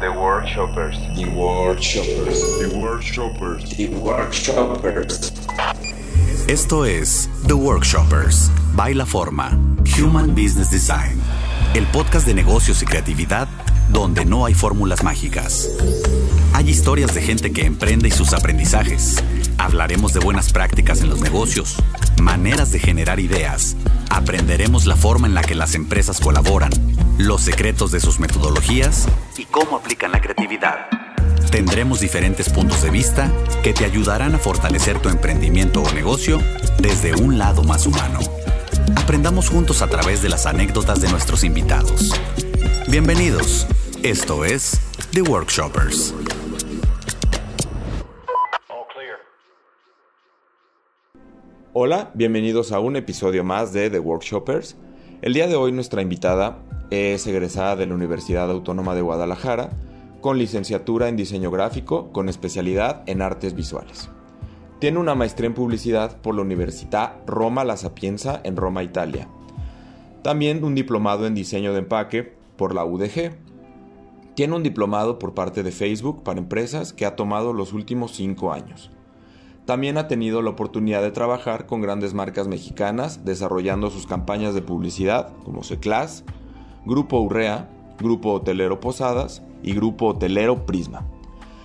The Workshoppers. The Workshoppers. The Workshoppers. The Workshoppers. Esto es The Workshoppers, Baila Forma, Human Business Design, el podcast de negocios y creatividad donde no hay fórmulas mágicas. Hay historias de gente que emprende y sus aprendizajes. Hablaremos de buenas prácticas en los negocios, maneras de generar ideas. Aprenderemos la forma en la que las empresas colaboran, los secretos de sus metodologías y cómo aplican la creatividad. Tendremos diferentes puntos de vista que te ayudarán a fortalecer tu emprendimiento o negocio desde un lado más humano. Aprendamos juntos a través de las anécdotas de nuestros invitados. Bienvenidos. Esto es The Workshoppers. Hola, bienvenidos a un episodio más de The Workshoppers. El día de hoy nuestra invitada es egresada de la Universidad Autónoma de Guadalajara con licenciatura en diseño gráfico con especialidad en artes visuales. Tiene una maestría en publicidad por la Universidad Roma La Sapienza en Roma, Italia. También un diplomado en diseño de empaque por la UDG. Tiene un diplomado por parte de Facebook para empresas que ha tomado los últimos cinco años. También ha tenido la oportunidad de trabajar con grandes marcas mexicanas desarrollando sus campañas de publicidad como Seclas, Grupo Urrea, Grupo Hotelero Posadas y Grupo Hotelero Prisma,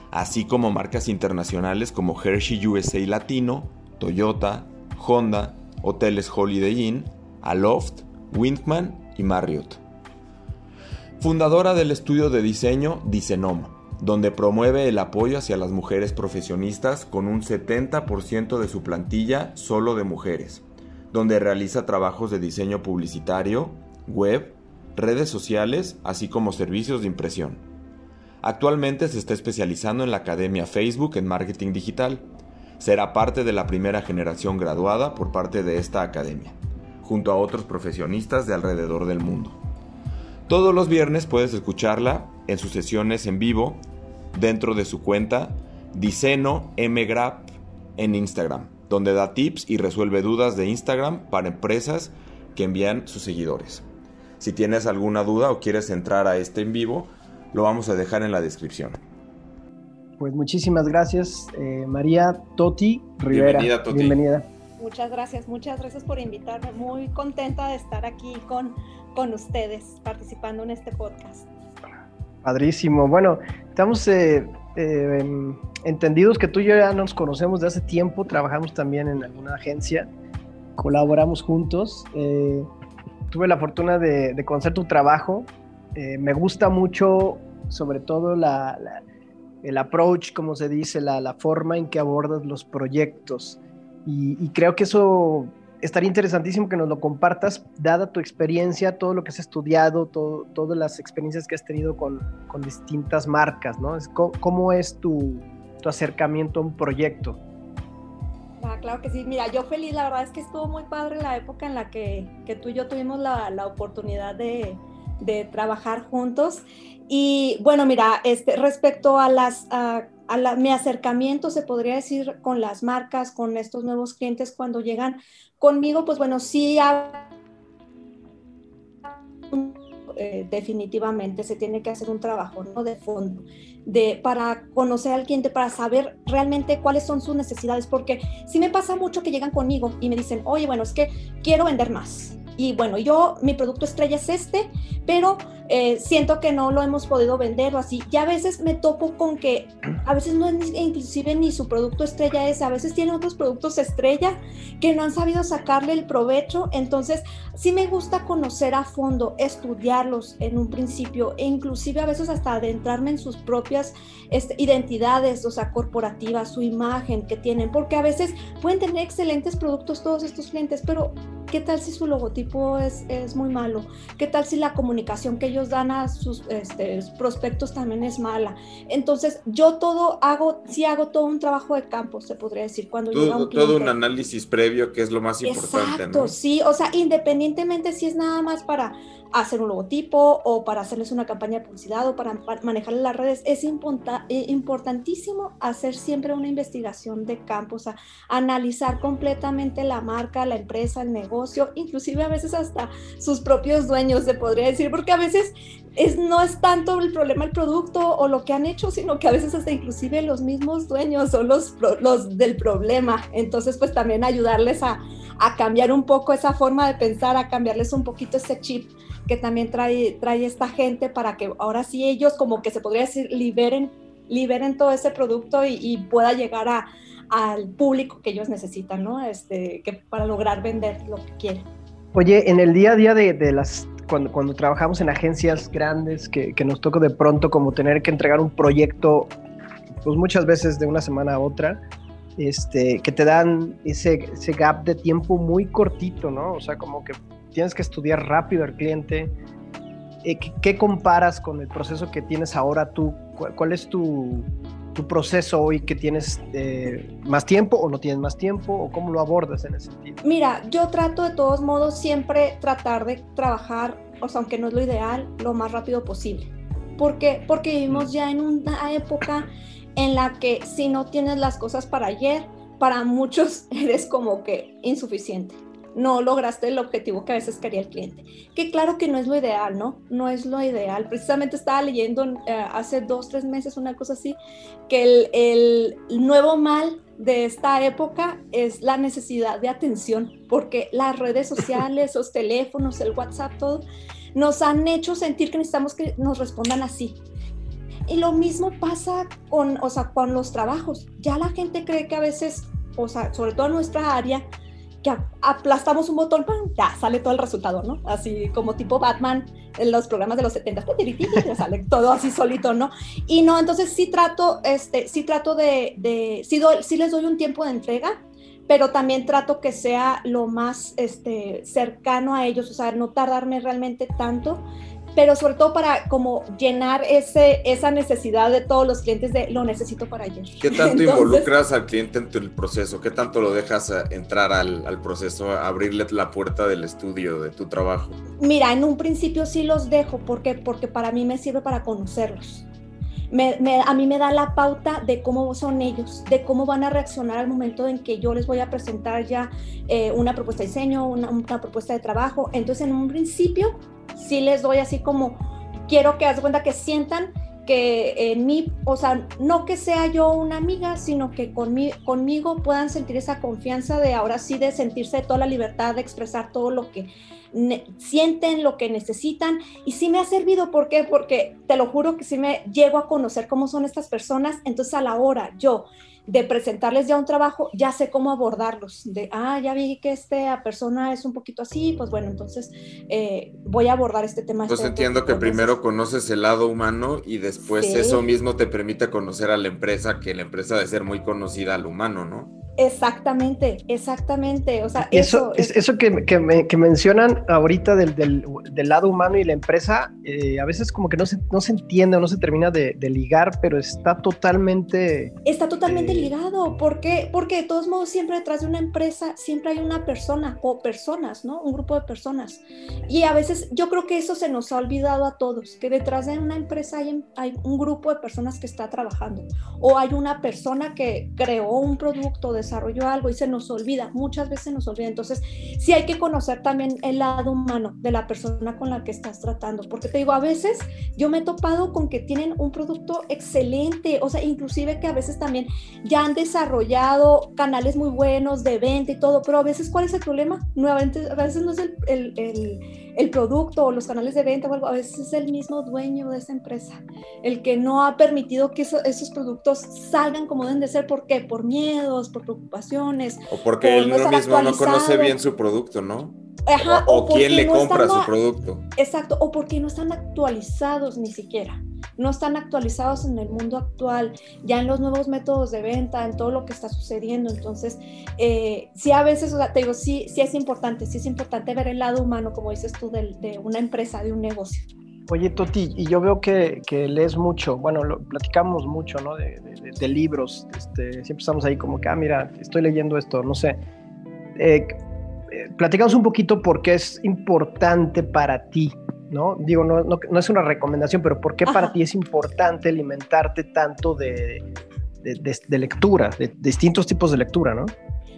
así como marcas internacionales como Hershey USA Latino, Toyota, Honda, Hoteles Holiday Inn, Aloft, Windman y Marriott. Fundadora del estudio de diseño Dicenom, donde promueve el apoyo hacia las mujeres profesionistas con un 70% de su plantilla solo de mujeres, donde realiza trabajos de diseño publicitario, web, redes sociales, así como servicios de impresión. Actualmente se está especializando en la Academia Facebook en Marketing Digital. Será parte de la primera generación graduada por parte de esta academia, junto a otros profesionistas de alrededor del mundo. Todos los viernes puedes escucharla en sus sesiones en vivo dentro de su cuenta Diceno Mgrap en Instagram, donde da tips y resuelve dudas de Instagram para empresas que envían sus seguidores. Si tienes alguna duda o quieres entrar a este en vivo, lo vamos a dejar en la descripción. Pues muchísimas gracias, eh, María Toti Rivera. Bienvenida, Toti. Bienvenida. Muchas gracias, muchas gracias por invitarme. Muy contenta de estar aquí con, con ustedes, participando en este podcast. Padrísimo. Bueno, estamos eh, eh, entendidos que tú y yo ya nos conocemos de hace tiempo, trabajamos también en alguna agencia, colaboramos juntos. Eh, tuve la fortuna de, de conocer tu trabajo. Eh, me gusta mucho, sobre todo, la, la, el approach, como se dice, la, la, forma en que abordas los proyectos. Y, y creo que eso estaría interesantísimo que nos lo compartas, dada tu experiencia, todo lo que has estudiado, todo, todas las experiencias que has tenido con, con distintas marcas, ¿no? ¿Cómo, cómo es tu, tu, acercamiento a un proyecto? Ah, claro que sí. Mira, yo feliz, la verdad es que estuvo muy padre la época en la que, que tú y yo tuvimos la, la oportunidad de, de, trabajar juntos. Y bueno, mira, este, respecto a las... A, a la, mi acercamiento, se podría decir, con las marcas, con estos nuevos clientes cuando llegan conmigo, pues bueno, sí eh, definitivamente se tiene que hacer un trabajo ¿no? de fondo de, para conocer al cliente, para saber realmente cuáles son sus necesidades, porque sí me pasa mucho que llegan conmigo y me dicen, oye, bueno, es que quiero vender más. Y bueno, yo, mi producto estrella es este, pero eh, siento que no lo hemos podido vender o así. Y a veces me topo con que a veces no es inclusive ni su producto estrella ese, a veces tiene otros productos estrella que no han sabido sacarle el provecho. Entonces, sí me gusta conocer a fondo, estudiarlos en un principio e inclusive a veces hasta adentrarme en sus propias este, identidades, o sea, corporativas, su imagen que tienen, porque a veces pueden tener excelentes productos todos estos clientes, pero ¿qué tal si su logotipo es, es muy malo? ¿Qué tal si la comunicación que ellos dan a sus este, prospectos también es mala. Entonces, yo todo hago, sí hago todo un trabajo de campo, se podría decir, cuando todo, llega un todo un análisis previo que es lo más importante. Exacto, ¿no? sí, o sea, independientemente si es nada más para hacer un logotipo o para hacerles una campaña de publicidad o para manejar las redes, es eh, importantísimo hacer siempre una investigación de campo, o sea, analizar completamente la marca, la empresa, el negocio, inclusive a veces hasta sus propios dueños, se podría decir, porque a veces es, no es tanto el problema el producto o lo que han hecho, sino que a veces hasta inclusive los mismos dueños son los, los del problema. Entonces, pues también ayudarles a, a cambiar un poco esa forma de pensar, a cambiarles un poquito ese chip que también trae, trae esta gente para que ahora sí ellos como que se podría decir liberen, liberen todo ese producto y, pueda llegar a, al público que ellos necesitan, ¿no? Este, que para lograr vender lo que quieren. Oye, en el día a día de, de las, cuando, cuando, trabajamos en agencias grandes, que, que, nos toca de pronto como tener que entregar un proyecto, pues muchas veces de una semana a otra, este, que te dan ese, ese gap de tiempo muy cortito, ¿no? O sea, como que tienes que estudiar rápido al cliente. Eh, ¿Qué, comparas con el proceso que tienes ahora tú? ¿Cuál, es tu, proceso hoy que tienes eh, más tiempo o no tienes más tiempo o cómo lo abordas en ese sentido? Mira, yo trato de todos modos siempre tratar de trabajar, o sea, aunque no es lo ideal, lo más rápido posible. ¿Por qué? Porque vivimos ya en una época en la que si no tienes las cosas para ayer, para muchos eres como que insuficiente no lograste el objetivo que a veces quería el cliente. Que claro que no es lo ideal, ¿no? No es lo ideal. Precisamente estaba leyendo eh, hace dos, tres meses una cosa así, que el, el, nuevo mal de esta época es la necesidad de atención, porque las redes sociales, los teléfonos, el WhatsApp, todo, nos han hecho sentir que necesitamos que nos respondan así. Y lo mismo pasa con, o sea, con los trabajos. Ya la gente cree que a veces, o sea, sobre todo en nuestra área, que aplastamos un botón, ya sale todo el resultado, ¿no? Así como tipo Batman en los programas de los 70, sale todo así solito, ¿no? Y no, entonces sí trato, este, sí trato de, de sí, sí les doy un tiempo de entrega, pero también trato que sea lo más este, cercano a ellos, o sea, no tardarme realmente tanto pero sobre todo para como llenar ese, esa necesidad de todos los clientes de lo necesito para ayer. ¿Qué tanto involucras al cliente en el proceso? ¿Qué tanto lo dejas eh, entrar al, al, proceso, abrirle la puerta del estudio, de tu trabajo? Mira, en un principio sí los dejo, ¿por Porque para mí me sirve para conocerlos. Me, me, a mí me da la pauta de cómo son ellos, de cómo van a reaccionar al momento en que yo les voy a presentar ya eh, una propuesta de diseño, una, una propuesta de trabajo. Entonces, en un principio sí les doy así como, quiero que haz cuenta que sientan que en mí, o sea, no que sea yo una amiga, sino que conmigo puedan sentir esa confianza de ahora sí, de sentirse toda la libertad de expresar todo lo que sienten, lo que necesitan. Y sí me ha servido, ¿por qué? Porque te lo juro que sí me llego a conocer cómo son estas personas, entonces a la hora yo de presentarles ya un trabajo, ya sé cómo abordarlos. De, ah, ya vi que esta persona es un poquito así, pues bueno, entonces eh, voy a abordar este tema. Entonces entiendo que primero conoces el lado humano y después eso mismo te permite conocer a la empresa, que la empresa debe ser muy conocida al humano, ¿no? Exactamente, exactamente. O sea, eso, eso, eso que, que, mencionan ahorita del, del, del, lado humano y la empresa, eh, a veces como que no se, no se entiende o no se termina de, de ligar, pero está totalmente... Está totalmente eh, ligado. ¿Por qué? Porque de todos modos siempre detrás de una empresa siempre hay una persona o personas, ¿no? Un grupo de personas. Y a veces yo creo que eso se nos ha olvidado a todos, que detrás de una empresa hay, hay un grupo de personas que está trabajando o hay una persona que creó un producto de desarrolló algo y se nos olvida, muchas veces nos olvida. Entonces, sí hay que conocer también el lado humano de la persona con la que estás tratando, porque te digo, a veces yo me he topado con que tienen un producto excelente, o sea, inclusive que a veces también ya han desarrollado canales muy buenos de venta y todo, pero a veces, ¿cuál es el problema? Nuevamente, a veces no es el, el producto o los canales de venta o algo, a veces es el mismo dueño de esa empresa, el que no ha permitido que esos productos salgan como deben de ser, ¿por qué? Por miedos, por preocupaciones. O porque él mismo no conoce bien su producto, ¿no? o, quién le compra su producto. Exacto, o porque no están actualizados ni siquiera. No están actualizados en el mundo actual, ya en los nuevos métodos de venta, en todo lo que está sucediendo. Entonces, eh, sí, a veces, o sea, te digo, sí, sí es importante, sí es importante ver el lado humano, como dices tú, de, de una empresa, de un negocio. Oye, Toti, y yo veo que, que, lees mucho, bueno, lo, platicamos mucho, ¿no? De, de, libros, este, siempre estamos ahí como que, ah, mira, estoy leyendo esto, no sé. Eh, eh, platicamos un poquito por qué es importante para ti ¿no? Digo, no, no, no es una recomendación, pero ¿por qué para Ajá. ti es importante alimentarte tanto de, de, de- de lectura, de, distintos tipos de lectura, ¿no?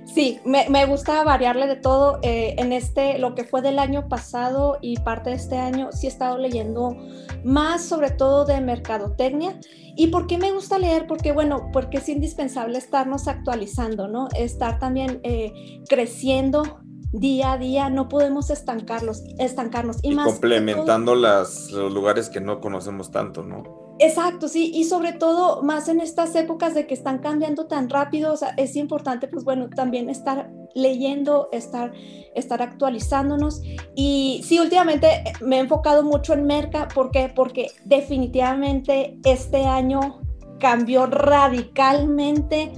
Sí, me, me gusta variarle de todo. eh, en este, lo que fue del año pasado y parte de este año, sí he estado leyendo más sobre todo de mercadotecnia. ¿Y por qué me gusta leer? Porque, bueno, porque es indispensable estarnos actualizando, ¿no? Estar también eh, creciendo día a día, no podemos estancarlos, estancarnos. Y, Y más que todo- complementando las, los lugares que no conocemos tanto, ¿no? Exacto, sí, y sobre todo más en estas épocas de que están cambiando tan rápido, o sea, es importante, pues bueno, también estar leyendo, estar, estar actualizándonos. Y sí, últimamente me he enfocado mucho en Merca, ¿por qué? Porque definitivamente este año cambió radicalmente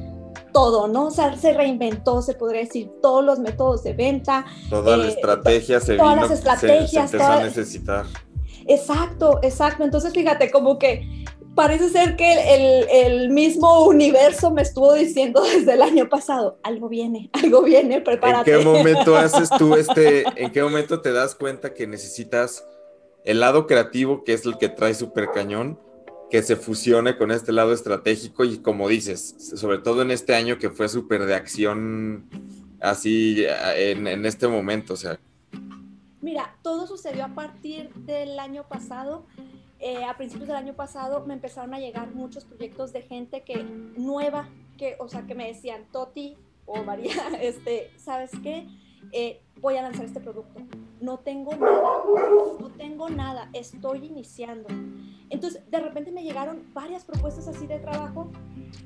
todo, ¿no? O sea, se reinventó, se podría decir, todos los métodos de venta, Toda la Eh, estrategia se todas vino, las se- estrategias, se, empezó a necesitar. Exacto, exacto. Entonces, fíjate, como que parece ser que el, el mismo universo me estuvo diciendo desde el año pasado, algo viene, algo viene, ¿En prepárate. qué momento haces tú este, en qué momento te das cuenta que necesitas el lado creativo, que es el que trae super cañón, que se fusione con este lado estratégico y como dices, sobre todo en este año que fue súper de acción así en, en este momento, o sea, todo sucedió a partir del año pasado. Eh, a principios del año pasado me empezaron a llegar muchos proyectos de gente que nueva, que, o sea, que me decían, Toti o María, este, ¿sabes qué? Eh, voy a lanzar este producto. No tengo nada, no tengo nada, estoy iniciando. Entonces, de repente me llegaron varias propuestas así de trabajo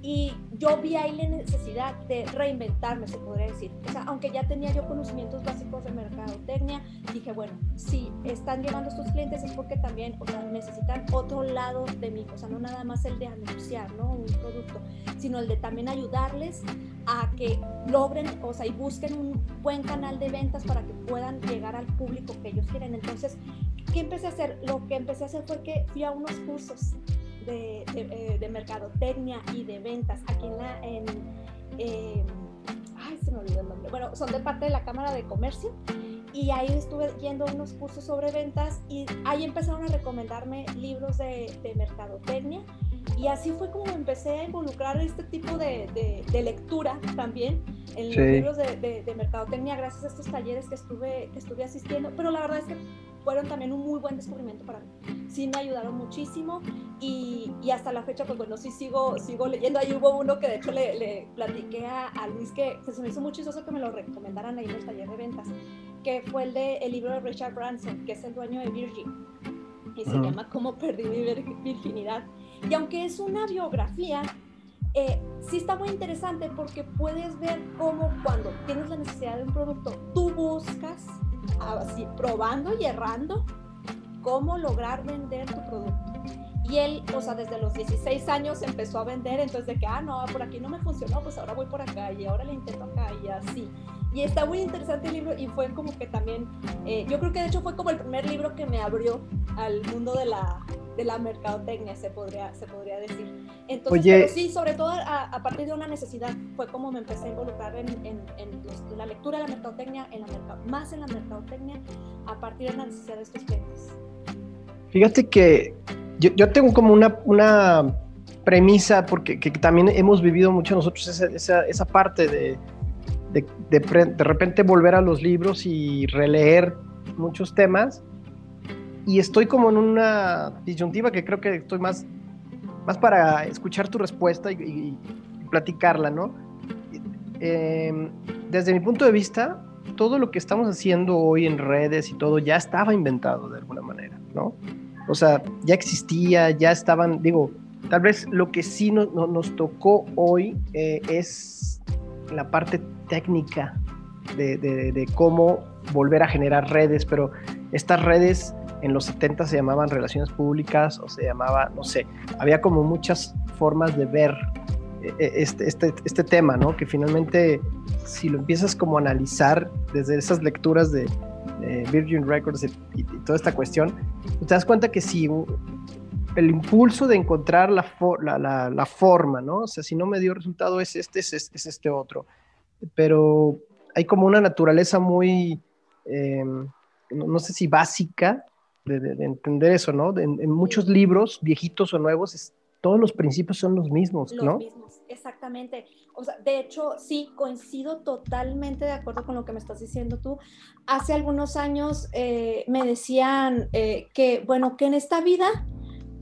y yo vi ahí la necesidad de reinventarme, se podría decir. O sea, aunque ya tenía yo conocimientos básicos de mercadotecnia, dije, bueno, si están llegando estos clientes es porque también, o sea, necesitan otro lado de mí, o sea, no nada más el de anunciar, ¿no? Un producto, sino el de también ayudarles a que logren, o sea, y busquen un buen canal de ventas para que puedan llegar al público que ellos quieren. Entonces, ¿qué empecé a hacer? Lo que empecé a hacer fue que fui a unos cursos de, de, eh, de mercadotecnia y de ventas aquí en la... En, eh, ay, se me olvidó el nombre. Bueno, son de parte de la Cámara de Comercio y ahí estuve yendo a unos cursos sobre ventas y ahí empezaron a recomendarme libros de, de mercadotecnia y así fue como empecé a involucrar este tipo de, de, de lectura también en Sí. los libros de, de, de mercadotecnia gracias a estos talleres que estuve, que estuve asistiendo, pero la verdad es que fueron también un muy buen descubrimiento para mí. Sí me ayudaron muchísimo y, y hasta la fecha, pues bueno, sí sigo, sigo leyendo. Ahí hubo uno que de hecho le, le platiqué a, a Luis que se me hizo muy chistoso que me lo recomendaran ahí en el taller de ventas, que fue el de el libro de Richard Branson, que es el dueño de Virgin. Y se Ujú. llama Cómo perdí mi vir- virginidad. Y aunque es una biografía, eh, sí está muy interesante porque puedes ver cómo cuando tienes la necesidad de un producto, tú buscas, así, probando y errando, cómo lograr vender tu producto. Y él, o sea, desde los 16 años empezó a vender, entonces de que, ah, no, por aquí no me funcionó, pues ahora voy por acá y ahora le intento acá y así. Y está muy interesante el libro y fue como que también, eh, yo creo que de hecho fue como el primer libro que me abrió al mundo de la, de la mercadotecnia, se podría, se podría decir. Entonces, Oye. pero sí, sobre todo a, a partir de una necesidad, fue como me empecé a involucrar en, en, en los- en la lectura de la mercadotecnia, en la merca- más en la mercadotecnia, a partir de la necesidad de estos clientes. Fíjate que yo, yo tengo como una, una premisa, porque que también hemos vivido mucho nosotros esa, esa, esa parte de, de, de repente volver a los libros y releer muchos temas. Y estoy como en una disyuntiva que creo que estoy más, más para escuchar tu respuesta y, y- y platicarla, ¿no? Eh, desde mi punto de vista, todo lo que estamos haciendo hoy en redes y todo ya estaba inventado de alguna manera, ¿no? O sea, ya existía, ya estaban, digo, tal vez lo que sí no- no- nos tocó hoy eh, es la parte técnica de, de- de cómo volver a generar redes, pero estas redes en los 70 se llamaban relaciones públicas o se llamaba, no sé, había como muchas formas de ver eh, eh, este, este, este tema, ¿no? Que finalmente, si lo empiezas como a analizar desde esas lecturas de, de Virgin Records y, y- toda esta cuestión, pues te das cuenta que si el impulso de encontrar la, for- la, la- la forma, ¿no? O sea, si no me dio resultado es este, es, es- es este otro. Pero hay como una naturaleza muy, eh, no, no sé si básica, de, entender eso, ¿no? en muchos libros, viejitos o nuevos, todos los principios son los mismos, los ¿no? Mismos, exactamente. O sea, de hecho, sí, coincido totalmente de acuerdo con lo que me estás diciendo tú. Hace algunos años eh, me decían eh, que, bueno, que en esta vida,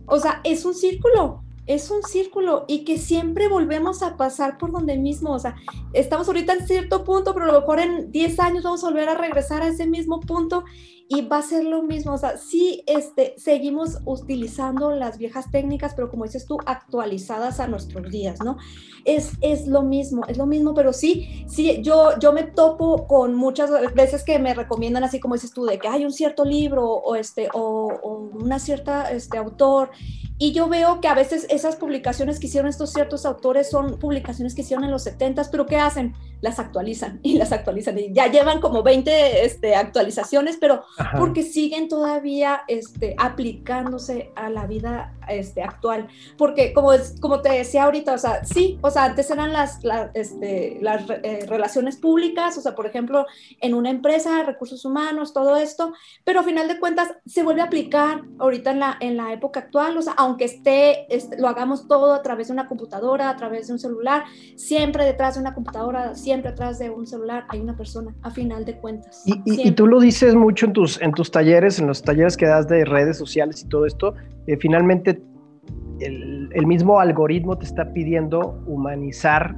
o sea, es un círculo, es un círculo y que siempre volvemos a pasar por donde mismo, o sea, estamos ahorita en cierto punto, pero a lo mejor en 10 años vamos a volver a regresar a ese mismo punto y va a ser lo mismo, o sea, sí este, seguimos utilizando las viejas técnicas, pero como dices tú, actualizadas a nuestros días, ¿no? Es, es lo mismo, es lo mismo, pero sí, sí, yo, yo me topo con muchas veces que me recomiendan así como dices tú, de que hay un cierto libro o, este, o, o una cierta este, autor y yo veo que a veces esas publicaciones que hicieron estos ciertos autores son publicaciones que hicieron en los 70, pero ¿qué hacen? Las actualizan y las actualizan. Y ya llevan como 20 este, actualizaciones, pero porque siguen todavía este, aplicándose a la vida este, actual. Porque como, como te decía ahorita, o sea, sí, o sea, antes eran las, este, las eh, relaciones públicas, o sea, por ejemplo, en una empresa, recursos humanos, todo esto, pero a final de cuentas se vuelve a aplicar ahorita en la, en la época actual, o sea, aunque esté, este, lo hagamos todo a través de una computadora, a través de un celular, siempre detrás de una computadora, siempre atrás de un celular hay una persona, a final de cuentas. Y, y, tú lo dices mucho en tus, en tus talleres, en los talleres que das de redes sociales y todo esto, eh, finalmente el, el, mismo algoritmo te está pidiendo humanizar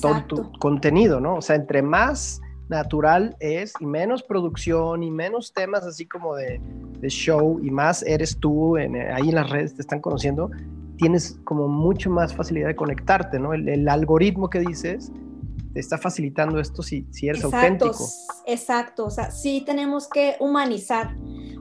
todo tu contenido, ¿no? O sea, entre más natural es y menos producción y menos temas así como de, de show y más eres tú en, ahí en las redes te están conociendo, tienes como mucho más facilidad de conectarte, ¿no? El, el algoritmo que dices te está facilitando esto si, si eres exacto, auténtico. Exacto, o sea, sí tenemos que humanizar,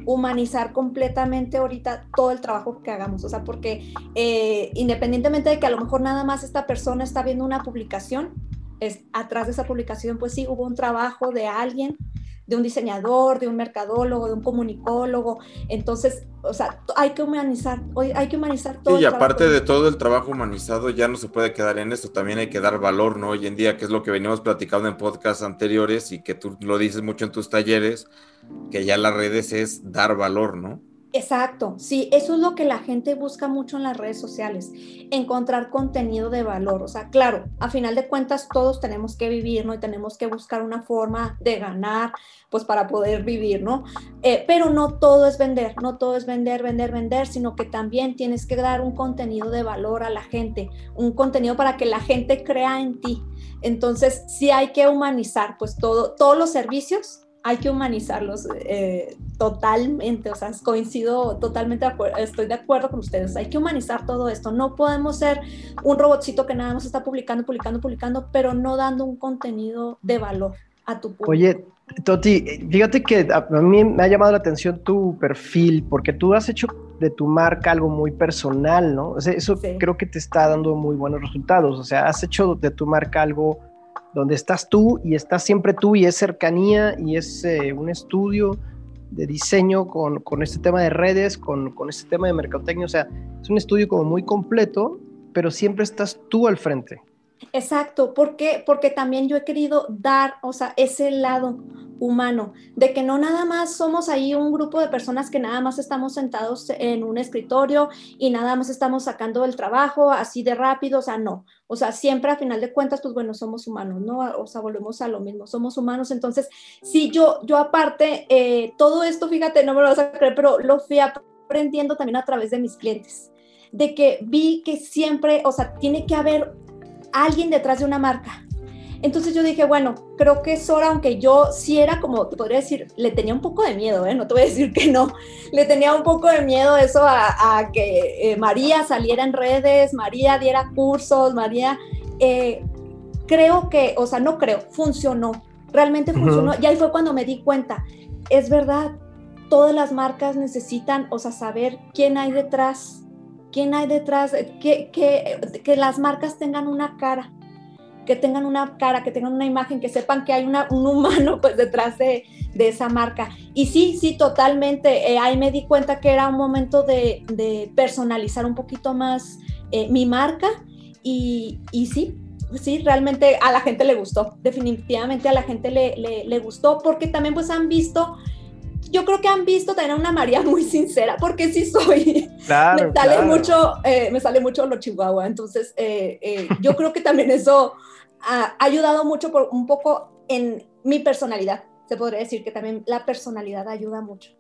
humanizar completamente ahorita todo el trabajo que hagamos, o sea, porque eh, independientemente de que a lo mejor nada más esta persona está viendo una publicación, es, atrás de esa publicación, pues sí, hubo un trabajo de alguien, de un diseñador, de un mercadólogo, de un comunicólogo. Entonces, o sea, hay que humanizar, hay que humanizar todo. Sí, y aparte de todo el trabajo humanizado, ya no se puede quedar en esto, también hay que dar valor, ¿no? Hoy en día, que es lo que venimos platicando en podcasts anteriores y que tú lo dices mucho en tus talleres, que ya las redes es dar valor, ¿no? Exacto, sí, eso es lo que la gente busca mucho en las redes sociales, encontrar contenido de valor. O sea, claro, a final de cuentas todos tenemos que vivir, ¿no? Y tenemos que buscar una forma de ganar, pues para poder vivir, ¿no? Eh, pero no todo es vender, no todo es vender, vender, vender, sino que también tienes que dar un contenido de valor a la gente, un contenido para que la gente crea en ti. Entonces, sí hay que humanizar, pues todo, todos los servicios hay que humanizarlos eh, totalmente, o sea, coincido totalmente, estoy de acuerdo con ustedes, hay que humanizar todo esto, no podemos ser un robotcito que nada más está publicando, publicando, publicando, pero no dando un contenido de valor a tu público. Oye, Toti, fíjate que a mí me ha llamado la atención tu perfil, porque tú has hecho de tu marca algo muy personal, ¿no? O sea, eso creo que te está dando muy buenos resultados, o sea, has hecho de tu marca algo donde estás tú y estás siempre tú y es cercanía y es eh, un estudio de diseño con, con, este tema de redes, con, con este tema de mercadotecnia, o sea, es un estudio como muy completo, pero siempre estás tú al frente. Exacto, porque porque también yo he querido dar, o sea, ese lado humano, de que no nada más somos ahí un grupo de personas que nada más estamos sentados en un escritorio y nada más estamos sacando el trabajo así de rápido, o sea, no, o sea, siempre a final de cuentas, pues bueno, somos humanos, ¿no? O sea, volvemos a lo mismo, somos humanos, entonces, sí, yo, yo aparte, eh, todo esto, fíjate, no me lo vas a creer, pero lo fui aprendiendo también a través de mis clientes, de que vi que siempre, o sea, tiene que haber alguien detrás de una marca, entonces yo dije, bueno, creo que es hora, aunque yo sí era como, te podría decir, le tenía un poco de miedo, ¿eh? no te voy a decir que no, le tenía un poco de miedo eso a, que eh, María saliera en redes, María diera cursos, María, eh, creo que, o sea, no creo, funcionó, realmente funcionó. Y ahí fue cuando me di cuenta, es verdad, todas las marcas necesitan, o sea, saber quién hay detrás, quién hay detrás, que, que, que las marcas tengan una cara que tengan una cara, que tengan una imagen, que sepan que hay una, un humano pues detrás de, de, esa marca. Y sí, sí, totalmente. Eh, ahí me di cuenta que era un momento de, de personalizar un poquito más eh, mi marca y, y, sí. Sí, realmente a la gente le gustó, definitivamente a la gente le, le, le gustó porque también pues han visto yo creo que han visto tener una María muy sincera, porque sí soy. Claro, me sale claro. mucho, eh, me sale mucho lo chihuahua. Entonces, eh, eh, yo creo que también eso ha ayudado mucho por un poco en mi personalidad. Se podría decir que también la personalidad ayuda mucho.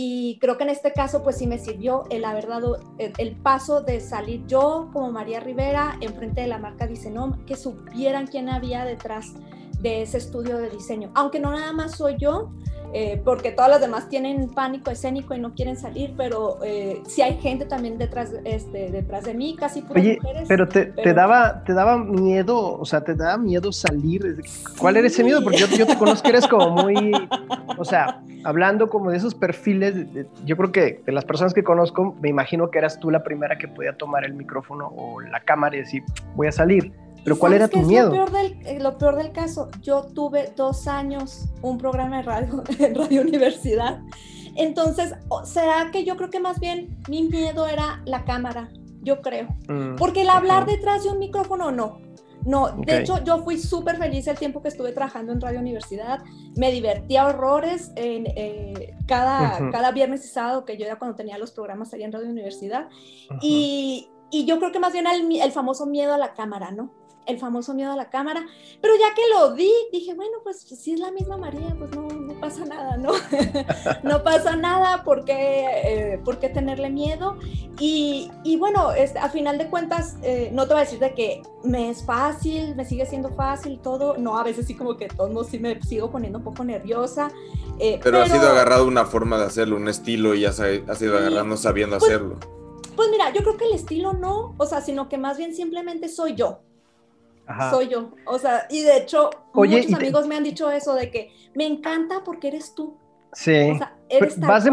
Y creo que en este caso, pues sí me sirvió el haber dado el, el paso de salir yo como María Rivera enfrente de la marca Disenom, que supieran quién había detrás de ese estudio de diseño. Aunque no nada más soy yo, eh, porque todas las demás tienen pánico escénico y no quieren salir, pero eh, sí hay gente también detrás, este, detrás de mí, casi puras Oye, mujeres. pero te, te pero- daba, te daba miedo, o sea, te daba miedo salir. ¿Cuál era ese miedo? Porque yo, yo te conozco que eres como muy, o sea, hablando como de esos perfiles, de- de- yo creo que de las personas que conozco, me imagino que eras tú la primera que podía tomar el micrófono o la cámara y decir, voy a salir. Pero ¿Y ¿cuál era tu es miedo? Lo peor, del, lo peor del caso, yo tuve dos años un programa de radio en Radio Universidad. Entonces, o- ¿será que yo creo que más bien mi miedo era la cámara? Yo creo. Mm, Porque el hablar detrás de un micrófono, no. No, de hecho, yo fui súper feliz el tiempo que estuve trabajando en Radio Universidad. Me divertía horrores en, eh, cada, cada viernes y sábado que yo era cuando tenía los programas allá en Radio Universidad. Y, y yo creo que más bien el famoso miedo a la cámara, ¿no? El famoso miedo a la cámara. Pero ya que lo vi, dije, bueno, pues si es la misma María, pues no, no pasa nada, ¿no? no pasa nada, ¿por qué, eh, por qué tenerle miedo? Y, y bueno, este, a final de cuentas, eh, no te voy a decir de que me es fácil, me sigue siendo fácil todo. No, a veces sí como que modos sí me sigo poniendo un poco nerviosa. eh, Pero, has ido agarrado una forma de hacerlo, un estilo y has, has ido agarrando sabiendo Pues, hacerlo. Pues mira, yo creo que el estilo no, o sea, sino que más bien simplemente soy yo. Ajá. soy yo. O sea, y de hecho, Oye, muchos te- amigos me han dicho eso de que me encanta porque eres tú. Sí. O sea, eres vas,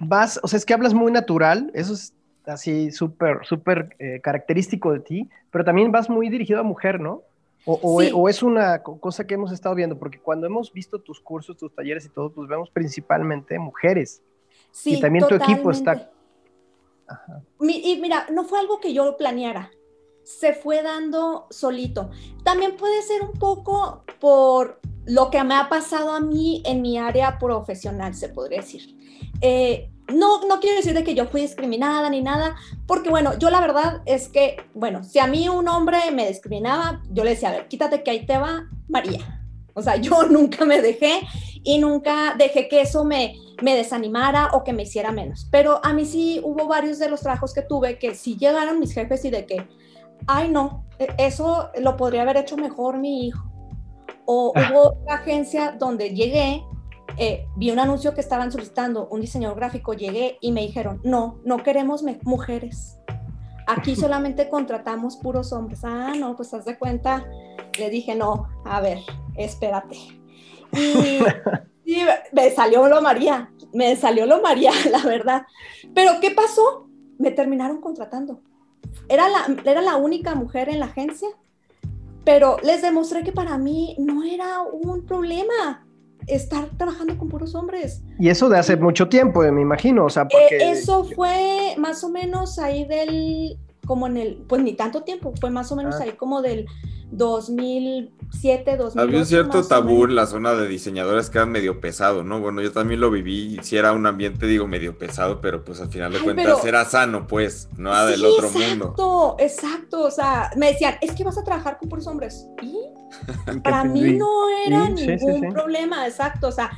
vas, o sea, es que hablas muy natural, eso es así súper, súper eh, característico de ti, pero también vas muy dirigido a mujer, ¿no? O, o- Sí. o es una co- cosa que hemos estado viendo, porque cuando hemos visto tus cursos, tus talleres y todo, pues vemos principalmente mujeres. Sí, y también tu equipo está-. Mi- y mira, no fue algo que yo planeara, se fue dando solito. También puede ser un poco por lo que me ha pasado a mí en mi área profesional, se podría decir. Eh, no, no quiero decir de que yo fui discriminada ni nada, porque bueno, yo la verdad es que, bueno, si a mí un hombre me discriminaba, yo le decía, a ver, quítate que ahí te va María. O sea, yo nunca me dejé y nunca dejé que eso me, me desanimara o que me hiciera menos. Pero a mí sí hubo varios de los trabajos que tuve que sí llegaron mis jefes y de que, ay no, e- eso lo podría haber hecho mejor mi hijo. O hubo una agencia donde llegué, eh, vi un anuncio que estaban solicitando un diseñador gráfico, llegué y me dijeron, no, no queremos mujeres. Aquí solamente contratamos puros hombres. Ah, no, pues haz de cuenta. Le dije, no, a ver, espérate. Y, y me salió lo María, me salió lo María, la verdad. Pero ¿qué pasó? Me terminaron contratando. Era la, era la única mujer en la agencia, pero les demostré que para mí no era un problema estar trabajando con puros hombres. Y eso de hace mucho tiempo, me imagino, o sea, porque... Eh, eso fue más o menos ahí del, como en el, pues ni tanto tiempo, fue más o menos Ah. ahí como del 2007, 2008. Había un cierto tabú en la zona de diseñadores que era medio pesado, ¿no? Bueno, yo también lo viví si era un ambiente, digo, medio pesado, pero pues al final de Ay, cuentas pero- era sano, pues, nada del Sí, otro exacto, mundo. Exacto, o sea, me decían, es que vas a trabajar con puros hombres. ¿Y? Para mí no era Sí, sí, sí, ningún sí. problema, exacto, o sea,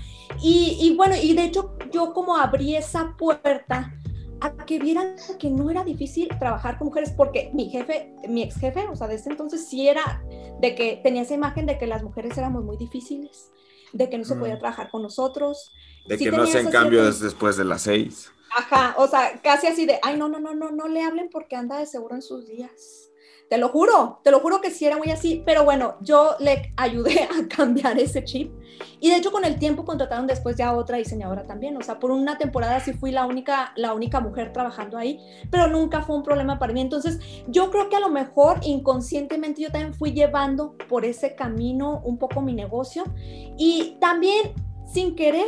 y, y bueno, y de hecho yo como abrí esa puerta a que vieran que no era difícil trabajar con mujeres, porque mi jefe, mi ex jefe, o sea, de ese entonces sí era de que tenía esa imagen de que las mujeres éramos muy difíciles, de que no se Mm. podía trabajar con nosotros. De sí que no hacen cambios cierta- después de las seis. Ajá, o sea, casi así de, ay, no, no, no, no, no le hablen porque anda de seguro en sus días. Te lo juro, te lo juro que sí era muy así, pero bueno, yo le ayudé a cambiar ese chip. Y de hecho con el tiempo contrataron después ya otra diseñadora también, o sea, por una temporada sí fui la única, la única mujer trabajando ahí, pero nunca fue un problema para mí. Entonces, yo creo que a lo mejor inconscientemente yo también fui llevando por ese camino un poco mi negocio y también sin querer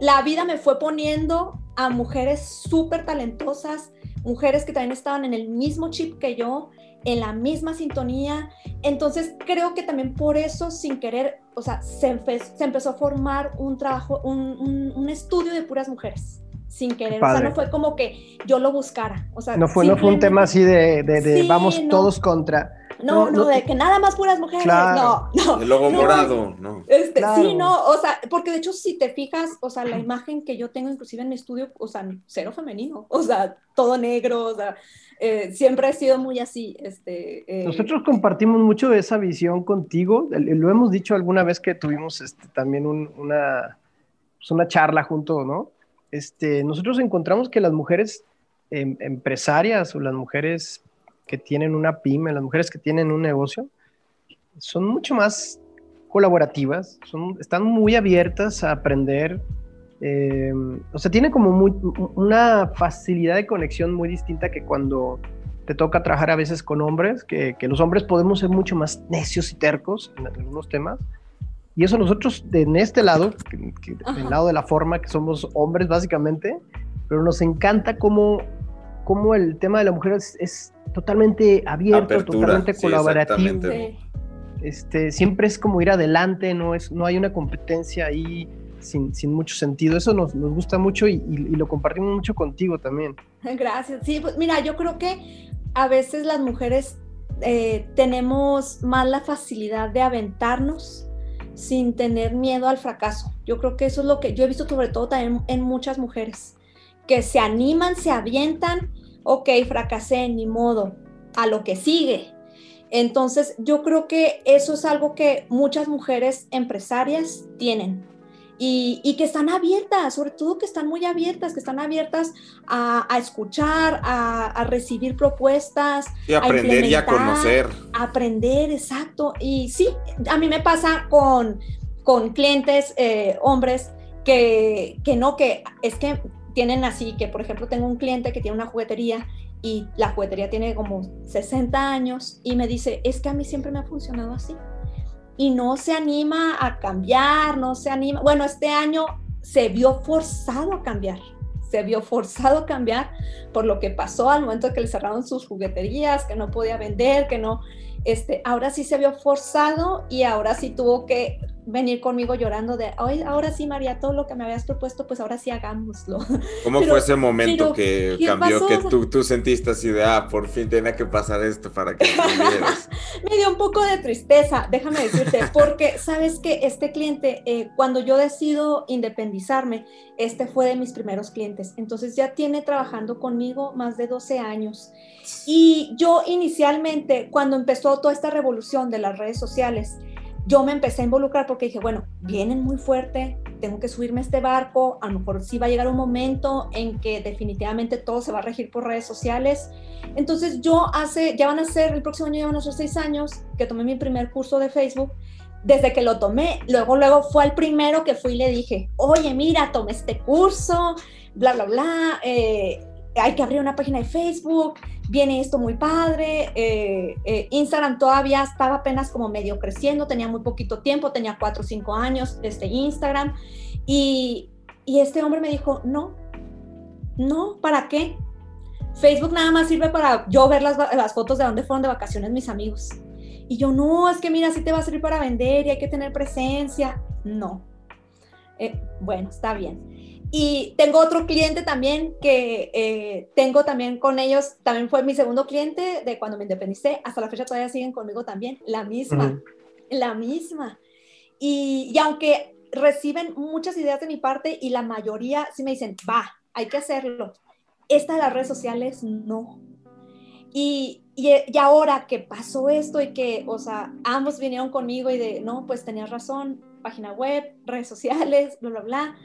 la vida me fue poniendo a mujeres súper talentosas, mujeres que también estaban en el mismo chip que yo, en la misma sintonía. Entonces creo que también por eso, sin querer, o sea, se, se empezó a formar un trabajo, un, un, estudio de puras mujeres sin querer. O sea, no fue como que yo lo buscara. O sea, no fue, no fue un tema así de, de, vamos todos contra. No, no, de que nada más puras mujeres. No, no. El logo morado, no. Este, Sí, no, o sea, porque de hecho, si te fijas, o sea, la imagen que yo tengo inclusive en mi estudio, o sea, cero femenino, o sea, todo negro, o sea, eh, siempre he sido muy así. Este, eh. Nosotros compartimos mucho esa visión contigo, lo hemos dicho alguna vez que tuvimos este, también una, pues una charla junto, ¿no? Este, nosotros encontramos que las mujeres em, empresarias o las mujeres que tienen una pyme, las mujeres que tienen un negocio, son mucho más colaborativas, son, están muy abiertas a aprender, eh, o sea, tienen como una facilidad de conexión muy distinta que cuando te toca trabajar a veces con hombres, que, los hombres podemos ser mucho más necios y tercos en algunos temas. Y eso nosotros en este lado, que, el lado de la forma, que somos hombres básicamente, pero nos encanta cómo, cómo el tema de la mujer es totalmente abierto, totalmente colaborativo. este, siempre es como ir adelante, no, es, no hay una competencia ahí sin, sin mucho sentido. Eso nos, nos gusta mucho y, lo compartimos mucho contigo también. Gracias. Sí, pues mira, yo creo que a veces las mujeres eh, tenemos más la facilidad de aventarnos sin tener miedo al fracaso. Yo creo que eso es lo que yo he visto sobre todo también en muchas mujeres, que se animan, se avientan ok, fracasé, ni modo, a lo que sigue. Entonces, yo creo que eso es algo que muchas mujeres empresarias tienen y, que están abiertas, sobre todo que están muy abiertas, que están abiertas a, escuchar, a, recibir propuestas. Y aprender y a conocer. aprender, exacto. Y sí, a mí me pasa con, con clientes, eh, hombres, que, que no, que es que tienen así, que por ejemplo tengo un cliente que tiene una juguetería y la juguetería tiene como 60 años y me dice, es que a mí siempre me ha funcionado así. Y no se anima a cambiar, no se anima. Bueno, este año se vio forzado a cambiar, se vio forzado a cambiar por lo que pasó al momento que le cerraron sus jugueterías, que no podía vender, que no, este, ahora sí se vio forzado y ahora sí tuvo que venir conmigo llorando de, hoy ahora sí, María, todo lo que me habías propuesto, pues ahora sí hagámoslo. ¿Cómo fue ese momento que cambió, que tú, tú sentiste así de, ah, por fin tenía que pasar esto para que me dio un poco de tristeza, déjame decirte, porque sabes que este cliente, eh, cuando yo decido independizarme, este fue de mis primeros clientes, entonces ya tiene trabajando conmigo más de 12 años. Y yo inicialmente, cuando empezó toda esta revolución de las redes sociales, yo me empecé a involucrar porque dije, bueno, vienen muy fuerte, tengo que subirme a este barco, a lo mejor sí va a llegar un momento en que definitivamente todo se va a regir por redes sociales. Entonces yo hace, ya van a ser, el próximo año ya van a ser seis años que tomé mi primer curso de Facebook. Desde que lo tomé, luego, luego fue el primero que fui y le dije, oye, mira, tomé este curso, bla, bla, bla, eh, hay que abrir una página de Facebook, viene esto muy padre. Eh, eh, Instagram todavía estaba apenas como medio creciendo, tenía muy poquito tiempo, tenía cuatro o cinco años este Instagram. Y, y este hombre me dijo, no, no, ¿para qué? Facebook nada más sirve para yo ver las, las fotos de dónde fueron de vacaciones mis amigos. Y yo, no, es que mira, sí te va a servir para vender y hay que tener presencia. No. Eh, bueno, está bien. Y tengo otro cliente también que eh, tengo también con ellos, también fue mi segundo cliente de cuando me independicé, hasta la fecha todavía siguen conmigo también, la misma, la misma. Y, y, aunque reciben muchas ideas de mi parte y la mayoría sí me dicen, va, hay que hacerlo, esta de las redes sociales no. Y, y, y ahora que pasó esto y que, o sea, ambos vinieron conmigo y de, no, pues tenías razón, página web, redes sociales, bla, bla, bla